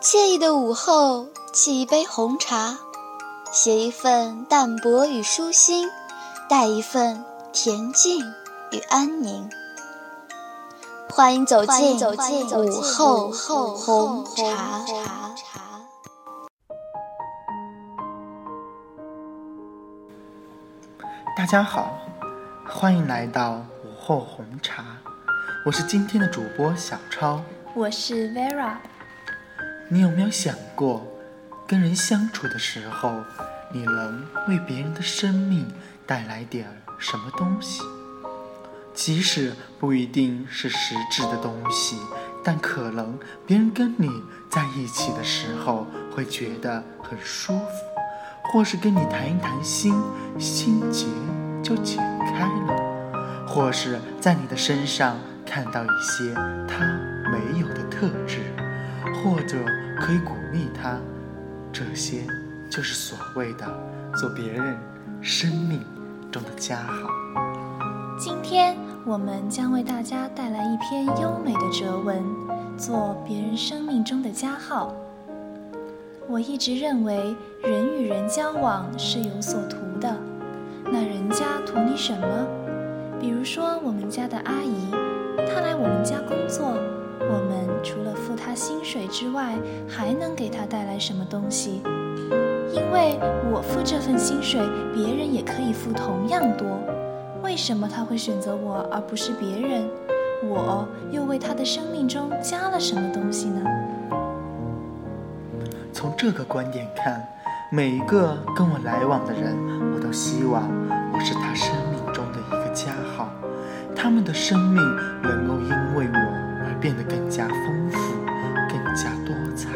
惬意的午后，沏一杯红茶，写一份淡泊与舒心，带一份恬静与安宁。欢迎走进午后红茶。大家好，欢迎来到午后红茶，我是今天的主播小超，我是 Vera。你有没有想过，跟人相处的时候，你能为别人的生命带来点什么东西？即使不一定是实质的东西，但可能别人跟你在一起的时候会觉得很舒服，或是跟你谈一谈心，心结就解开了，或是在你的身上看到一些他没有的特质。或者可以鼓励他，这些就是所谓的做别人生命中的加号。今天我们将为大家带来一篇优美的哲文，做别人生命中的加号。我一直认为人与人交往是有所图的，那人家图你什么？比如说我们家的阿姨，她来我们家工作。我们除了付他薪水之外，还能给他带来什么东西？因为我付这份薪水，别人也可以付同样多。为什么他会选择我而不是别人？我又为他的生命中加了什么东西呢？从这个观点看，每一个跟我来往的人，我都希望我是他生命中的一个加号，他们的生命能够因为我。变得更加丰富，更加多彩。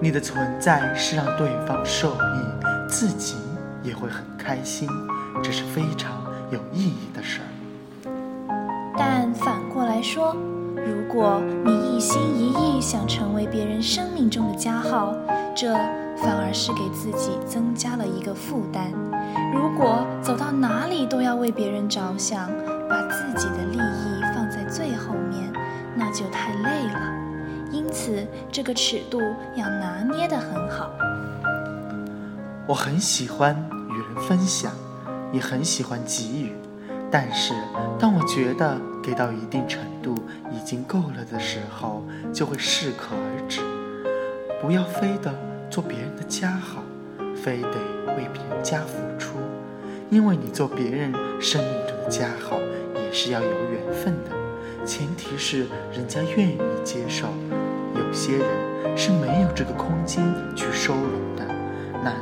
你的存在是让对方受益，自己也会很开心，这是非常有意义的事儿。但反过来说，如果你一心一意想成为别人生命中的加号，这反而是给自己增加了一个负担。如果走到哪里都要为别人着想，把自己的利益放在最后面。那就太累了，因此这个尺度要拿捏得很好。我很喜欢与人分享，也很喜欢给予，但是当我觉得给到一定程度已经够了的时候，就会适可而止。不要非得做别人的加号，非得为别人加付出，因为你做别人生命中的加号，也是要有缘分的。前提是人家愿意接受，有些人是没有这个空间去收容的，那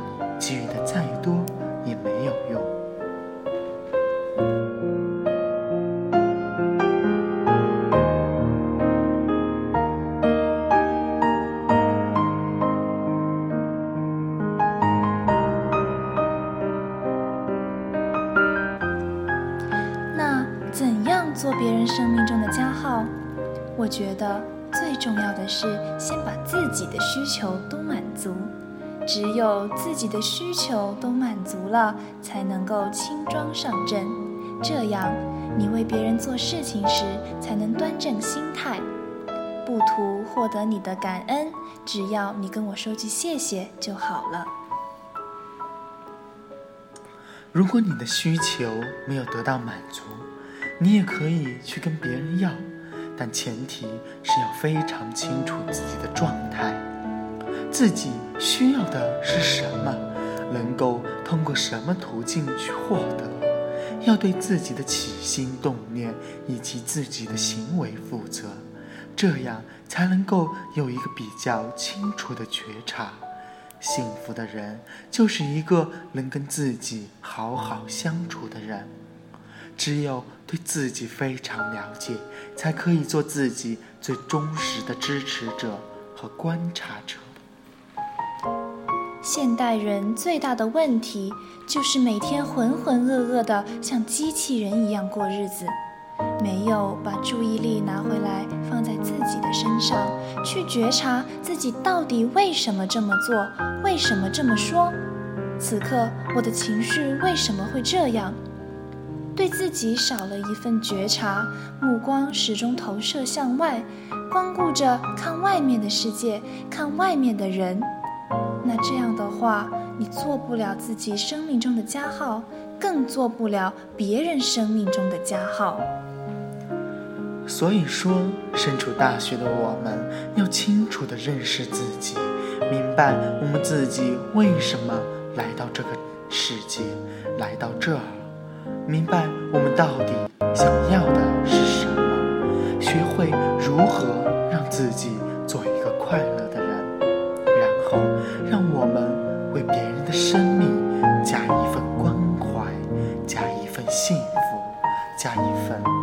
我觉得最重要的是先把自己的需求都满足。只有自己的需求都满足了，才能够轻装上阵。这样，你为别人做事情时才能端正心态。不图获得你的感恩，只要你跟我说句谢谢就好了。如果你的需求没有得到满足，你也可以去跟别人要，但前提是要非常清楚自己的状态，自己需要的是什么，能够通过什么途径去获得，要对自己的起心动念以及自己的行为负责，这样才能够有一个比较清楚的觉察。幸福的人就是一个能跟自己好好相处的人。只有对自己非常了解，才可以做自己最忠实的支持者和观察者。现代人最大的问题就是每天浑浑噩噩的像机器人一样过日子，没有把注意力拿回来放在自己的身上，去觉察自己到底为什么这么做，为什么这么说。此刻我的情绪为什么会这样？对自己少了一份觉察，目光始终投射向外，光顾着看外面的世界，看外面的人，那这样的话，你做不了自己生命中的加号，更做不了别人生命中的加号。所以说，身处大学的我们要清楚地认识自己，明白我们自己为什么来到这个世界，来到这儿，明白我们到底想要的是什么，学会如何让自己做一个快乐的人，然后让我们为别人的生命加一份关怀，加一份幸福，加一份。